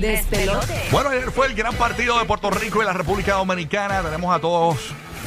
Despelote. Bueno, ayer fue el gran partido de Puerto Rico y la República Dominicana. Tenemos a todos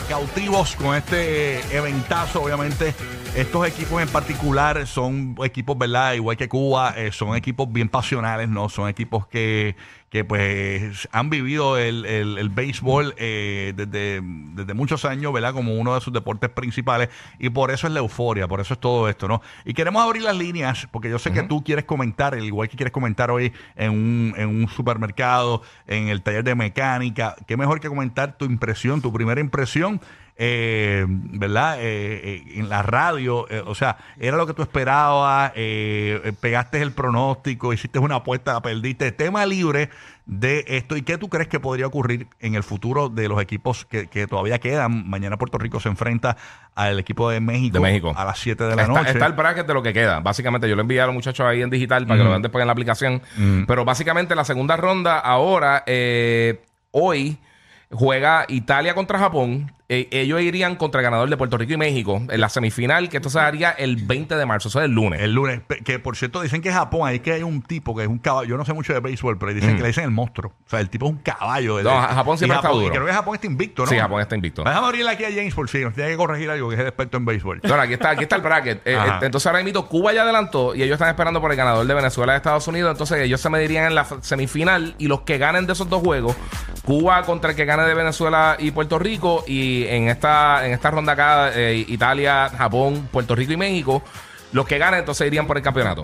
cautivos con este eventazo, obviamente. Estos equipos en particular son equipos, ¿verdad? Igual que Cuba, eh, son equipos bien pasionales, ¿no? Son equipos que, que pues han vivido el, el, el béisbol eh, desde, desde muchos años, ¿verdad? Como uno de sus deportes principales. Y por eso es la euforia, por eso es todo esto, ¿no? Y queremos abrir las líneas, porque yo sé que tú quieres comentar, al igual que quieres comentar hoy en un, en un supermercado, en el taller de mecánica. Qué mejor que comentar tu impresión, tu primera impresión eh, ¿verdad? Eh, eh, en la radio, eh, o sea, era lo que tú esperabas, eh, pegaste el pronóstico, hiciste una apuesta, perdiste. Tema libre de esto. ¿Y qué tú crees que podría ocurrir en el futuro de los equipos que, que todavía quedan? Mañana Puerto Rico se enfrenta al equipo de México, De México. a las 7 de la está, noche. está el bracket de lo que queda. Básicamente, yo lo envié a los muchachos ahí en digital para que lo vean después en la aplicación. Pero básicamente, la segunda ronda ahora, eh, hoy, juega Italia contra Japón. Eh, ellos irían contra el ganador de Puerto Rico y México en la semifinal, que esto se haría el 20 de marzo, eso es el lunes. El lunes, que por cierto dicen que Japón, ahí que hay un tipo que es un caballo, yo no sé mucho de béisbol, pero dicen que le dicen el monstruo. O sea, el tipo es un caballo. No, Japón siempre Y está Japón- duro. y creo que Japón está invicto, ¿no? Sí, Japón está invicto. Déjame abrirle aquí a James por si nos tiene que corregir algo, que es el experto en béisbol. Bueno, aquí está, aquí está el bracket. Eh, eh, entonces ahora mismo Cuba ya adelantó y ellos están esperando por el ganador de Venezuela de Estados Unidos. Entonces ellos se medirían en la semifinal y los que ganen de esos dos juegos, Cuba contra el que gane de Venezuela y Puerto Rico y en esta en esta ronda acá eh, Italia, Japón, Puerto Rico y México, los que ganen entonces irían por el campeonato.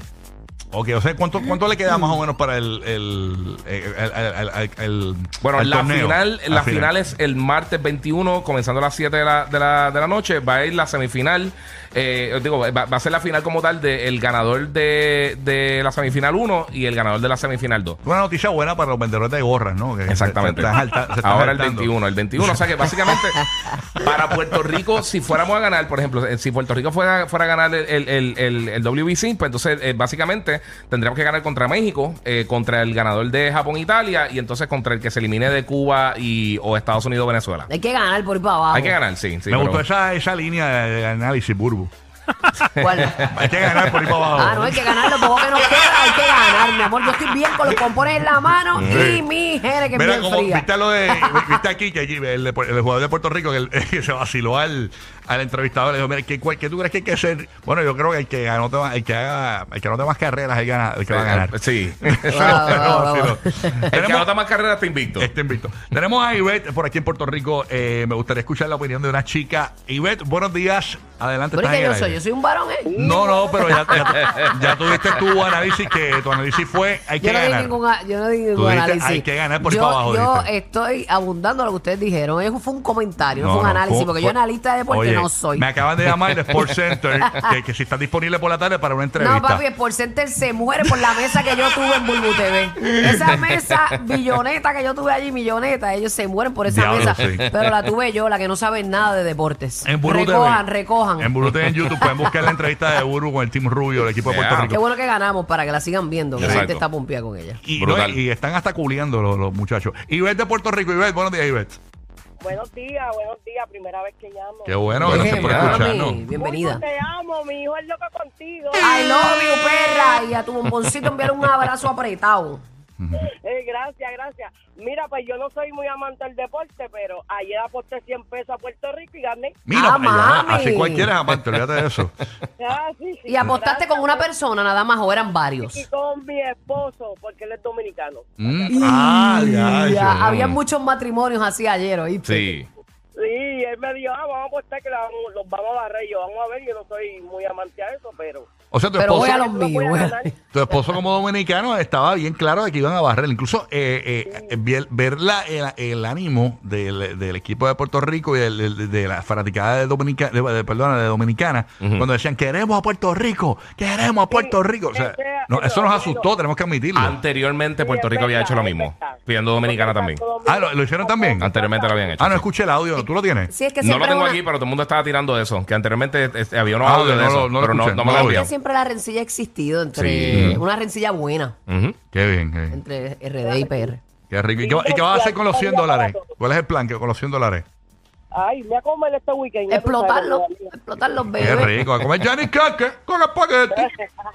Ok, o sea, ¿cuánto, cuánto le queda más o menos para el. el, el, el- el- el- Bueno, la torneo? final, Al la final es el martes 21, comenzando a las 7 de la, de la, de la noche. Va a ir la semifinal. eh, digo, va, va a ser la final como tal del ganador de, de la semifinal 1 y el ganador de la semifinal 2. Una noticia buena para los vendedores de gorras, ¿no? Que Exactamente. se se Ahora el jaltando. 21, el 21. O sea que básicamente para Puerto Rico, si fuéramos a ganar, por ejemplo, eh, si Puerto Rico fuera, fuera a ganar el, el, el, el- el WBC, pues entonces eh, básicamente tendríamos que ganar contra México, eh, contra el ganador de Japón-Italia y entonces contra el que se elimine de Cuba y, o Estados Unidos-Venezuela. Hay que ganar por ahí para abajo. Hay que ganar, sí. sí Me pero- gustó esa, esa línea de, de análisis, Burbu. ¿Cuál? Hay que ganar por ahí para abajo. Ah, no, hay que ganar lo poco que nos queda, hay que ganar, mi amor. Yo estoy bien con los pompones en la mano y mi jere que Mira, bien como fría. viste lo de. Viste aquí que allí, el, el jugador de Puerto Rico que, el- que se vaciló al, al entrevistador. Le dijo: Mira, ¿qué, cuál- qué tú crees que hay que hacer? Bueno, yo creo que el que anote más, el que haga, el que anote más carreras, el, gana, el que va a ganar. Sí. Wow, wow, wow. el que anota más carreras está invicto. Este invito. Tenemos a Ivette por aquí en Puerto Rico. Eh, me gustaría escuchar la opinión de una chica. Ivette, buenos días. Adelante. Estás que yo soy, yo soy un varón, ¿eh? No, no, pero ya, ya, ya tuviste tu análisis que tu análisis fue hay que Yo no, di ganar. ningún, a- yo no di ningún Tú dijiste, análisis. hay que ganar por yo, para abajo, Yo dijiste. estoy abundando a lo que ustedes dijeron. Eso fue un comentario, no, No, fue un no, análisis, fue- porque fue- yo analista de deporte no soy. Me acaban de llamar de Sports Center que, que si está disponible por la tarde para una entrevista. No, papi, el Center se muere por la mesa que yo tuve en Bulbu TV. Esa mesa billoneta que yo tuve allí, milloneta, ellos se mueren por esa Diablo, mesa. sí. Pero la tuve yo, la que no sabe nada de deportes. En Burbu recojan, TV. recojan. En Burbu TV en YouTube pueden buscar la entrevista de Burbu con el Team Rubio, el equipo de Puerto Yeah. Rico. Qué bueno que ganamos para que la sigan viendo, que la Exacto. gente está pompeada con ella. Y, Brutal. no, y están hasta culiando los, los muchachos. Ivette de Puerto Rico. Ivette, buenos días, Ivette. Buenos días, buenos días, primera vez que llamo. Qué bueno, gracias por mami. escucharnos. Bienvenida. Mucho te amo, mi hijo es loco contigo. I love you, perra. Y a tu bomboncito enviar un abrazo apretado. Eh, gracias, gracias. Mira, pues yo no soy muy amante del deporte, pero ayer aposté 100 pesos a Puerto Rico y gané. Mira, Ah, para allá. mami. así cualquiera es amante, olvídate de eso. Ah, sí, sí. Y apostaste con una persona nada más o eran varios. Y con mi esposo, porque él es dominicano. Mm, ah, ya, Ya, ya. había muchos matrimonios así ayer, ¿oíste? Sí. Sí, él me dijo, ah, vamos a apostar que la vamos- los vamos a barrer. Y Yo, vamos a ver, yo no soy muy amante a eso, pero... O sea, tu Pero voy a esposo, los míos. voy a tu esposo como dominicano estaba bien claro de que iban a barrer. Incluso eh, eh, ver, ver la- el, el ánimo del, del equipo de Puerto Rico y del- del- de, la fanaticada de, Dominica, de, de- perdona, de Dominicana, cuando decían, queremos a Puerto Rico, queremos a Puerto Rico. O sea, ese- no, eso nos asustó, tenemos que admitirlo. Anteriormente Puerto Rico había hecho lo mismo, pidiendo Dominicana también. Ah, ¿lo, lo hicieron también? Anteriormente lo habían hecho. Ah, no sí. escuché el audio, ¿tú lo tienes? Sí, es que No lo siempre tengo una- aquí, pero todo el mundo estaba tirando de eso. Que anteriormente este, había unos Ah, audios no de lo- eso, no lo pero no, escuché, no no me lo lo vi. enviado. siempre la rencilla ha existido entre Sí. una rencilla buena Ujú. Qué bien, qué bien. entre RD y PR. Qué rico. ¿Y qué, va- y qué vas a hacer con los 100 dólares? ¿Cuál es el plan que con los 100 dólares? Ay, me voy a comer este weekend. Explotarlo, explotar los Qué bebés. rico. A comer Jenny Caque con espagueti.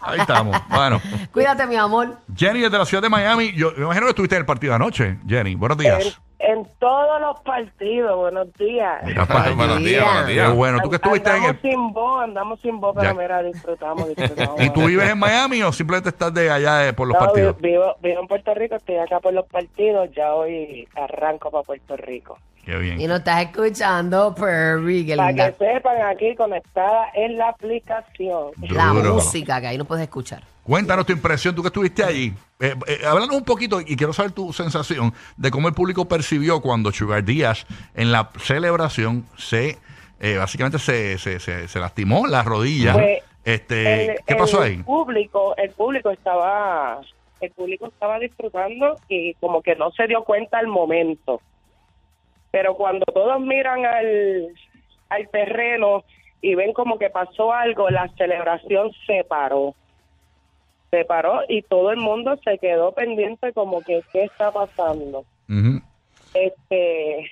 Ahí estamos. Bueno, Cuídate, mi amor. Jenny desde la ciudad de Miami. Yo me imagino que estuviste en el partido anoche. Jenny, buenos En, días. en todos los partidos, buenos días. Mira, buenos días, buenos Qué días. bueno. Tú que estuviste en andamos el. sin voz, andamos sin voz, pero Ya. mira, disfrutamos, disfrutamos. ¿Y tú vives en Miami o simplemente estás de allá de- por los No, partidos? vi- Vivo, vivo en Puerto Rico, estoy acá por los partidos, ya hoy arranco para Puerto Rico. Qué bien. Y nos estás escuchando, Perry, qué Para linda. que sepan, aquí conectada en la aplicación. La Duro. música que ahí no puedes escuchar. Cuéntanos tu impresión, tú que estuviste allí. Eh, eh, háblanos un poquito y quiero saber tu sensación de cómo el público percibió cuando Sugar Díaz en la celebración se eh, básicamente se, se, se, se lastimó la rodilla. Pues, este, El- ¿Qué pasó el ahí? Público, el público estaba, el público estaba disfrutando y como que no se dio cuenta al momento. Pero cuando todos miran al, al terreno y ven como que pasó algo, la celebración se paró. Se paró y todo el mundo se quedó pendiente como que qué está pasando. Este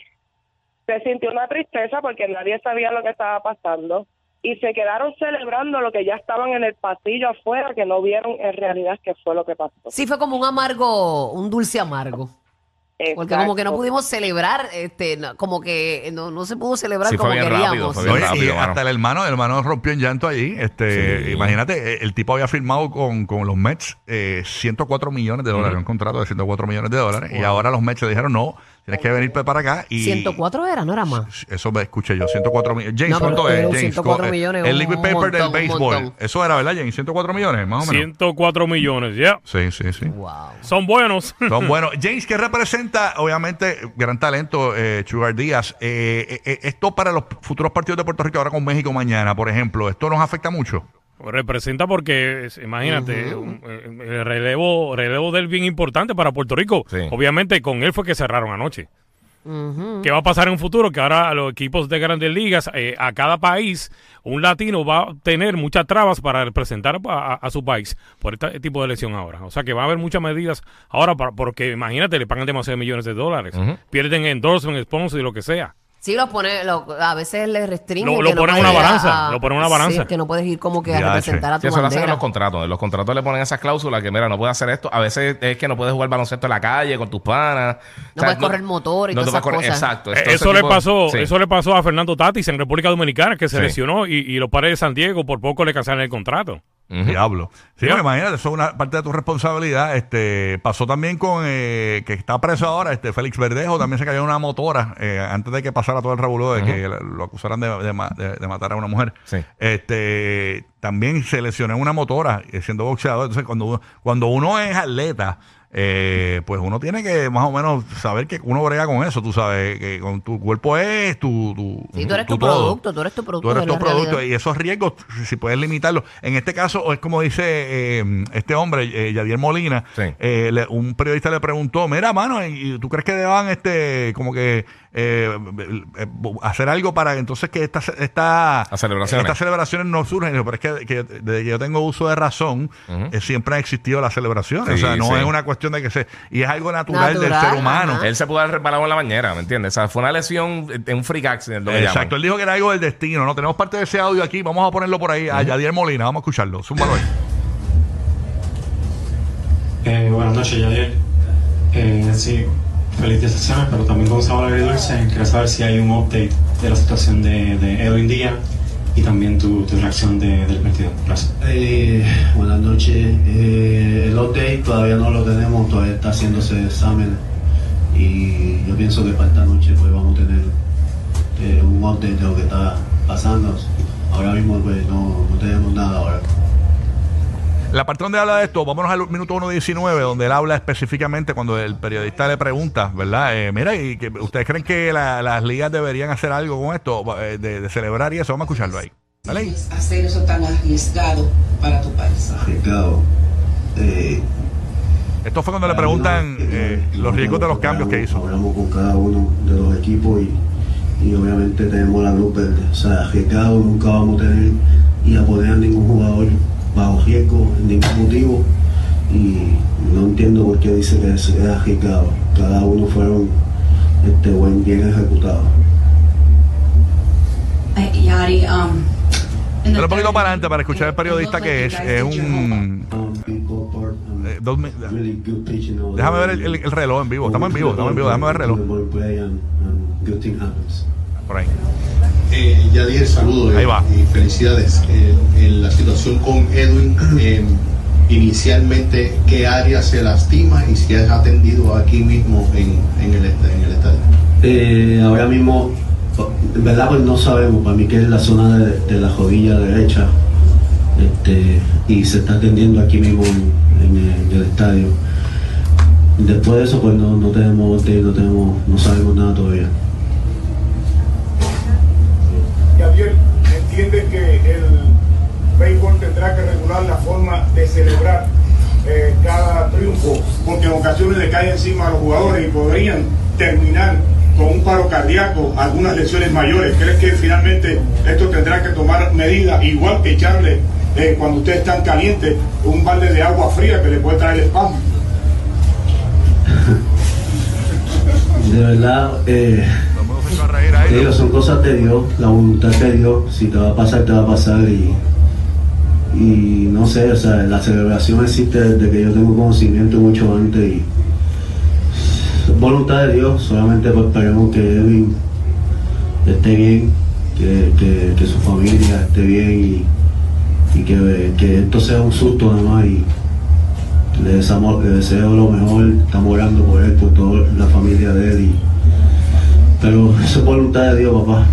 se sintió una tristeza porque nadie sabía lo que estaba pasando y se quedaron celebrando lo que ya estaban en el pasillo afuera que no vieron en realidad qué fue lo que pasó. Sí, fue como un amargo, un dulce amargo. Porque como que no pudimos celebrar, este, no- como que no, no se pudo celebrar Sí, fue como bien queríamos. rápido, fue bien Oye, rápido, y mano. hasta el hermano, el hermano rompió en llanto allí. Este, Sí. Imagínate, eh, el tipo había firmado con, con los Mets eh, 104 millones de dólares, un contrato de 104 millones de dólares. Y ahora los Mets le dijeron, no, tienes que venir para acá. Y 104 era, no era más. Eso me escuché yo, 104 millones. James, No, ¿cuánto es? pero James, 104 Co- millones, El liquid paper montón, del béisbol. Eso era, ¿verdad, James? 104 millones, más o menos. 104 millones, ya. Sí, sí, sí. Wow. Son buenos. Son buenos. James, ¿qué representa? Obviamente, gran talento, eh, Sugar Díaz. Eh, eh, eh, esto para los futuros partidos de Puerto Rico ahora con México mañana, por ejemplo, ¿esto nos afecta mucho? Representa porque, imagínate, un- eh, el relevo, relevo del bien importante para Puerto Rico. Sí. Obviamente con él fue que cerraron anoche. ¿Qué va a pasar en un futuro? Que ahora los equipos de grandes ligas, eh, a cada país, un latino va a tener muchas trabas para representar a, a- a su país por este tipo de lesión ahora. O sea que va a haber muchas medidas ahora, para- porque imagínate, le pagan demasiados millones de dólares. Pierden endorsement, sponsor y lo que sea. Sí, lo pone, lo- a veces le restringen. Lo- lo que no ponen en una balanza, lo ponen en una balanza. Sí, que no puedes ir como que a representar a Sí, tu eso lo hacen en bandera. los contratos. En los contratos le ponen esas cláusulas que, mira, no puedes hacer esto. A veces es que no puedes jugar baloncesto en la calle con tus panas. No puedes correr motor y no todas esas cosas. Exacto. Eh, Entonces, eso le tipo- pasó, sí. eso le pasó a Fernando Tatis en República Dominicana, que se Sí. lesionó y, y los padres de San Diego por poco le cancelaron el contrato. Ujú. Diablo. Sí, pues, imagínate, eso es una parte de tu responsabilidad. Este, pasó también con eh, que está preso ahora, este Félix Verdejo, también se cayó en una motora eh, antes de que pasara todo el revuelo de que lo acusaran de, de ma- de- de matar a una mujer. Sí. Este, también se lesionó en una motora eh, siendo boxeador. Entonces, cuando uno, cuando uno es atleta, eh, pues uno tiene que más o menos saber que uno brega con eso, tú sabes, que con tu cuerpo es tu, tu, Sí, tú eres tu producto, tú eres tu producto. Tú eres es tu producto realidad. y esos riesgos, si puedes limitarlos. En este caso, es como dice eh, este hombre, eh, Yadier Molina, Sí. eh, le- un periodista le preguntó, mira, mano, ¿y y tú crees que deban este, como que eh, eh, hacer algo para entonces que esta, esta, celebraciones. estas celebraciones no surgen? Pero es que, que desde que yo tengo uso de razón, eh, siempre han existido las celebraciones. Sí, o sea, no sí. es una cuestión de que se... Y es algo natural, del ser humano. ajá. Él se pudo haber resbalado en la bañera, ¿me entiendes? O sea, fue una lesión en un freak accident, lo que Exacto, llaman. él dijo que era algo del destino, ¿no? Tenemos parte de ese audio aquí, vamos a ponerlo por ahí a Yadier Molina, vamos a escucharlo. Zúmbalo ahí. Eh, buenas noches, Yadier. Eh, sí, felicitaciones, pero también con sabor agridulce. Quería saber si hay un update de la situación de, de Edwin Díaz y también tu, reacción de- del partido. Gracias. Eh, buenas noches. Eh, el update todavía no lo tenemos, todavía está haciéndose exámenes y yo pienso que para esta noche pues vamos a tener eh, un update de lo que está pasando. Ahora mismo pues no tenemos nada ahora. La parte donde habla de esto, vámonos al minuto 1.19, donde él habla específicamente cuando el periodista le pregunta, ¿verdad? Eh, mira, ¿y que, ¿ustedes creen que la- las ligas deberían hacer algo con esto, eh, de, de celebrar y eso? Vamos a escucharlo ahí. ¿Vale? hacer eso tan arriesgado para tu país. Arriesgado. Eh, Esto fue cuando le preguntan eh, los riesgos de los cambios que hizo. Hablamos con cada uno de los equipos y, y obviamente tenemos la luz verde. O sea, arriesgado nunca vamos a tener y a poner a ningún jugador bajo riesgo, en ningún motivo. Y no entiendo por qué dice que es, es arriesgado. Cada uno fueron este, buen, bien ejecutados. Yadi, um, Dale un poquito para adelante para escuchar el periodista que es, es un... Um, eh, dos déjame ver el, el- el reloj en vivo. Estamos en vivo, estamos en vivo. Déjame ver el reloj. Por ahí. Eh, Yadier, saludos Ahí va. y felicidades. Eh, en la situación con Edwin, eh, inicialmente, ¿qué área se lastima y si es atendido aquí mismo en, en, el, en el estadio? Eh, ahora mismo, en verdad, pues no sabemos. Para mí que es la zona de, de la rodilla derecha. Este, y se está atendiendo aquí mismo en, en el, en el estadio. Después de eso, pues no, no tenemos no tenemos, no sabemos nada todavía. Gabriel, entiende que el béisbol tendrá que regular la forma de celebrar eh, cada triunfo, porque en ocasiones le cae encima a los jugadores y podrían terminar con un paro cardíaco, algunas lesiones mayores. ¿Crees que finalmente esto tendrá que tomar medidas, igual que echarle eh, cuando ustedes están calientes un balde de agua fría que le puede traer spam? De verdad, eh, el digo, son cosas de Dios, la voluntad de Dios, si te va a pasar, te va a pasar y, y no sé, o sea, la celebración existe desde que yo tengo conocimiento mucho antes y voluntad de Dios, solamente pues esperemos que Edwin esté bien, que, que- su familia esté bien y, que, que esto sea un susto nada más y le, deseamos- le deseo lo mejor, estamos orando por él, por toda la familia de él y- pero eso es voluntad de Dios, papá.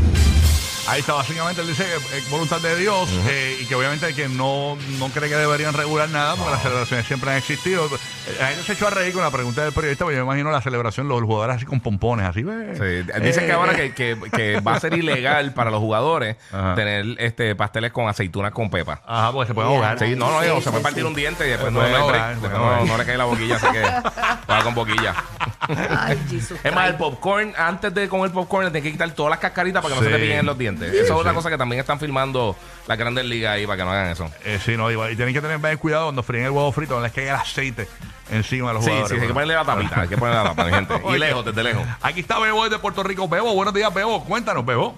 Ahí está, básicamente él dice que es voluntad de Dios eh, y que obviamente que no, no cree que deberían regular nada porque las celebraciones siempre han existido. Eh, La gente se echó a reír con la pregunta del periodista, porque yo me imagino la celebración, los jugadores así con pompones, así, ve. Sí, Dicen que ahora que, que- que va a ser ilegal para los jugadores Ajá. tener este pasteles con aceitunas con pepa. Ajá, porque se puede ahogar. Sí, no, no, Sí, no, sí, se puede partir sí. un diente y después no, ahogar, Después no, le cae la boquilla, así que va con boquilla. Ay, Jesus Es más, el popcorn, antes de comer popcorn, le tienes que quitar todas las cascaritas para que no se te peguen en los dientes. Sí, Esa es sí. otra cosa que también están filmando las grandes ligas ahí para que no hagan eso. Eh, sí, no, y, y tienen que tener bien cuidado cuando fríen el huevo frito, no les caiga el aceite encima de los Sí, jugadores. sí, hay que ponerle la tapita, hay que ponerle la tapa, mi gente. Y lejos, desde lejos. Aquí está Bebo desde Puerto Rico. Bebo, buenos días, Bebo. Cuéntanos, Bebo.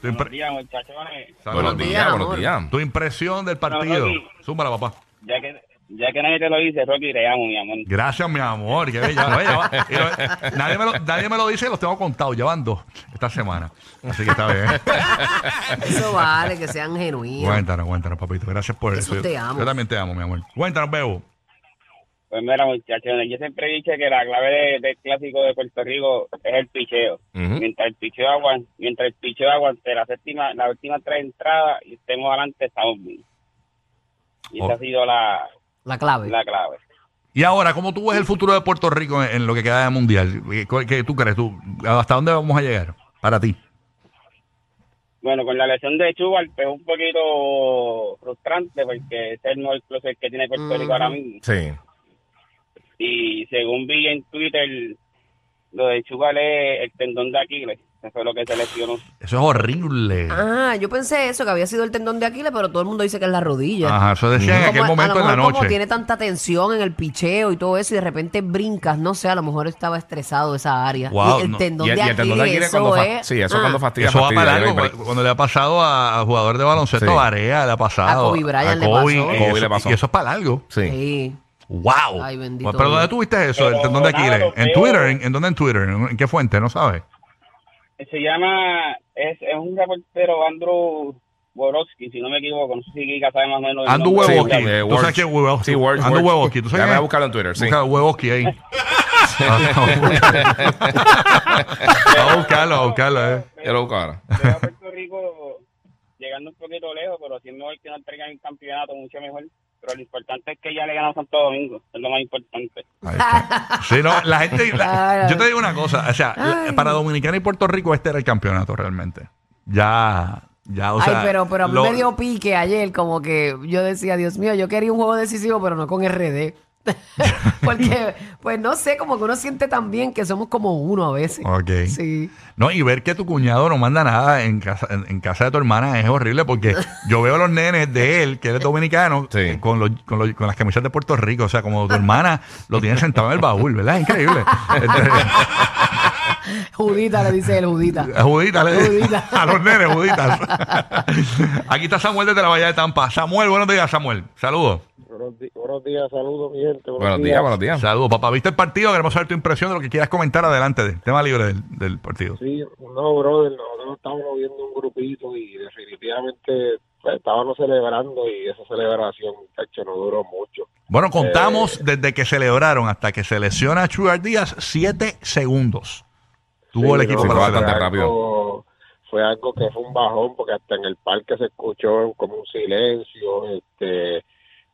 Tu, impre- días, muchachones. Buenos días, buenos días. Tu impresión del partido. Súmala, papá. Ya que, ya que nadie te lo dice, Rocky, te amo, mi amor. Gracias, mi amor. Qué bella. Oye, ya va- y lo- nadie, me lo, nadie me lo dice, los tengo contados. Ya van dos esta semana. Así que está bien. Eso vale, que sean genuinos. cuéntanos, cuéntanos, papito. Gracias por Eso eso. te Yo- amo. Yo también te amo, mi amor. Cuéntanos, Bebo. Pues mira, muchachones, yo siempre he dicho que la clave de- del clásico de Puerto Rico es el picheo. Ujú. Mientras el picheo aguante, mientras el picheo aguante la séptima, la última tres entradas y estemos adelante, estamos bien. Y esa Oh. ha sido la, La clave. la clave. Y ahora, ¿cómo tú ves el futuro de Puerto Rico en, en lo que queda de mundial? ¿Qué, qué tú crees? ¿Tú, ¿Hasta dónde vamos a llegar? Para ti. Bueno, con la lesión de Chubar, pues es un poquito frustrante porque es el closer que tiene Puerto Rico ahora mismo. Sí. Y según vi en Twitter, lo de Chubar es el tendón de Aquiles. Eso es lo que se lesionó. Eso es horrible. Ah, yo pensé eso, que había sido el tendón de Aquiles, pero todo el mundo dice que es la rodilla. Ajá, eso decía en aquel a- momento a lo en la mejor Como noche. tiene tanta tensión en el picheo y todo eso, y de repente brincas, no sé, a lo mejor estaba estresado esa área. Wow, y el no. tendón Y el- de y el Aquiles, tendón de Aquiles eso cuando es- sí, eso ah, cuando fastidia, Eso va fastidia, para break. Cuando, cuando le ha pasado a, a jugador de baloncesto, Sí. a Barea, le ha pasado. A Kobe Bryant le Kobe, pasó. y Kobe eso- le pasó. Y eso es para largo. Sí. Sí. ¡Wow! Ay, bendito Pues, pero ¿dónde tuviste eso, el Pero tendón de Aquiles? ¿En Twitter? ¿En, en dónde en Twitter? ¿En, en qué fuente? ¿No sabes? Se llama, es, es un reportero, Andrew Borowski, si no me equivoco. No sé si Giga sabe más o menos. nombre. Huevoski. Sí, eh, ¿Tú sabes quién es Huevoski? Sí, Word. Huevoski. ¿Tú sabes Déjame quién es? buscarlo en Twitter, sí. Busca Huevoski ahí. A buscarlo, a buscarlo, eh. Yo lo busco ahora. A Puerto Rico llegando un poquito lejos, pero si es mejor que no traigan el campeonato, mucho mejor. Pero lo importante es que ya le ganamos a Santo Domingo, es lo más importante. Ahí está. Sí, no, la gente. la- yo te digo una cosa, o sea, la- para Dominicana y Puerto Rico este era el campeonato realmente. Ya, ya, o sea. Ay, pero, pero a mí lo- me dio pique ayer, como que yo decía, Dios mío, yo quería un juego decisivo, pero no con RD. Porque, pues no sé, como que uno siente también que somos como uno a veces. Ok. Sí. No, y ver que tu cuñado no manda nada en casa, en, en casa de tu hermana es horrible porque yo veo a los nenes de él, que él es dominicano, Sí. eh, con, los, con, los- con las camisas de Puerto Rico. O sea, como tu hermana lo tiene sentado en el baúl, ¿verdad? Es increíble. Entonces, Judita le dice el Judita. Eh, Judita, le Judita. a los nenes, Juditas. Aquí está Samuel desde la Bahía de Tampa. Samuel, buenos días, Samuel. Saludos. Buenos, días, saludos, mi gente. Buenos días, buenos días. Saludos, papá. ¿Viste el partido? Queremos saber tu impresión de lo que quieras comentar adelante. de- tema libre del, del partido. Sí, no, brother, nosotros estábamos viendo un grupito y definitivamente pues, estábamos celebrando y esa celebración, muchacho, no duró mucho. Bueno, contamos desde que celebraron hasta que se lesiona a Chugar Díaz, siete segundos. Tuvo el equipo no, para fue rápido. algo- Fue algo que fue un bajón porque hasta en el parque se escuchó como un silencio. este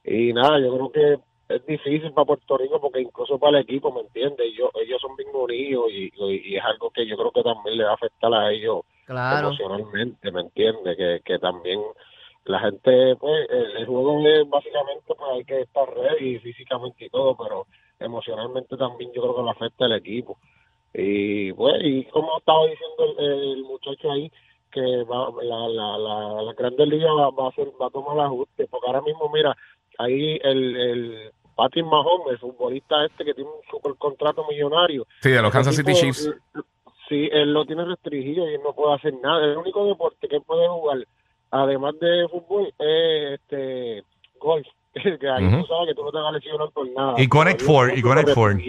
Y nada, yo creo que es difícil para Puerto Rico porque incluso para el equipo, ¿me entiendes? Ellos, ellos son bien unidos y, y, y es algo que yo creo que también le va a afectar a ellos Claro. emocionalmente, ¿me entiendes? Que, que también la gente, pues, el, el juego es básicamente, pues hay que estar ready físicamente y todo, pero emocionalmente también yo creo que le afecta al equipo. Y pues, y como estaba diciendo el, el muchacho ahí, que va, la, la, la, la Grandes Ligas va, va a hacer, va a tomar ajuste, porque ahora mismo, mira, ahí el, el Patrick Mahomes, el futbolista este que tiene un super contrato millonario, Sí, de los Kansas City tipo, Chiefs. Sí, él lo tiene restringido y él no puede hacer nada. El único deporte que él puede jugar, además de fútbol, es este Que ahí Ujú. tú sabes que tú no te vas a lesionar por nada. Y Connect Four, y Connect Four.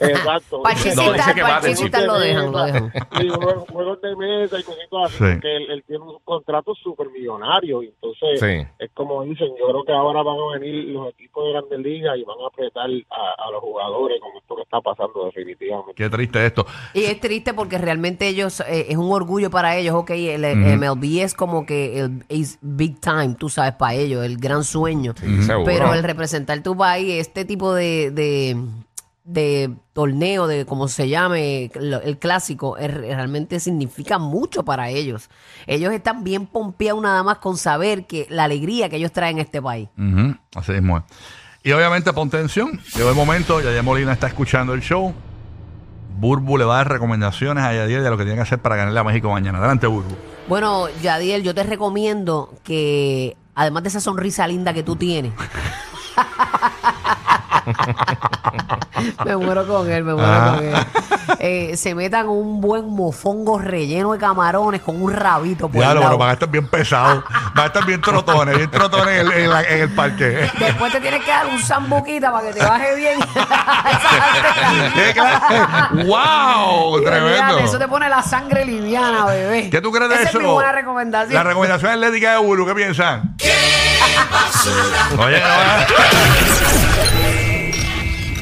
Exacto. No, dice que va a lo dejan, lo dejan. Sí, juegos, de mesa y cositas así, Sí. porque él, él tiene un contrato súper millonario. Entonces, Sí. es como dicen, yo creo que ahora van a venir los equipos de Grandes Ligas y van a apretar a, a los jugadores con esto que está pasando definitivamente. Qué triste esto. Y es triste porque realmente ellos, eh, es un orgullo para ellos, ok, el. MLB es como que el es big time, tú sabes, para ellos, el gran sueño. Seguro. Pero el representar tu país, este tipo de, de, de torneo, de como se llame, el clásico, es- realmente significa mucho para ellos. Ellos están bien pompeados nada más con saber que la alegría que ellos traen a este país. Así mismo es. Y obviamente, pon tensión. Llegó el momento, Yadier Molina está escuchando el show. Burbu le va a dar recomendaciones a Yadier de lo que tiene que hacer para ganarle a México mañana. Adelante, Burbu. Bueno, Yadiel, yo te recomiendo que, además de esa sonrisa linda que tú tienes, me muero con él, me muero Ah. con él. Eh, se metan un buen mofongo relleno de camarones con un rabito por Claro, pero van a estar bien pesados. Van a estar bien trotones, bien trotones en el, en la- en el parque. Después te tienes que dar un zambuquita para que te baje bien. ¿Qué? ¡Wow! Tremendo. Eso te pone la sangre liviana, bebé. ¿Qué tú crees de Esa eso? es mi buena recomendación. La recomendación atlética de Burbu, ¿qué piensan? Oye, no,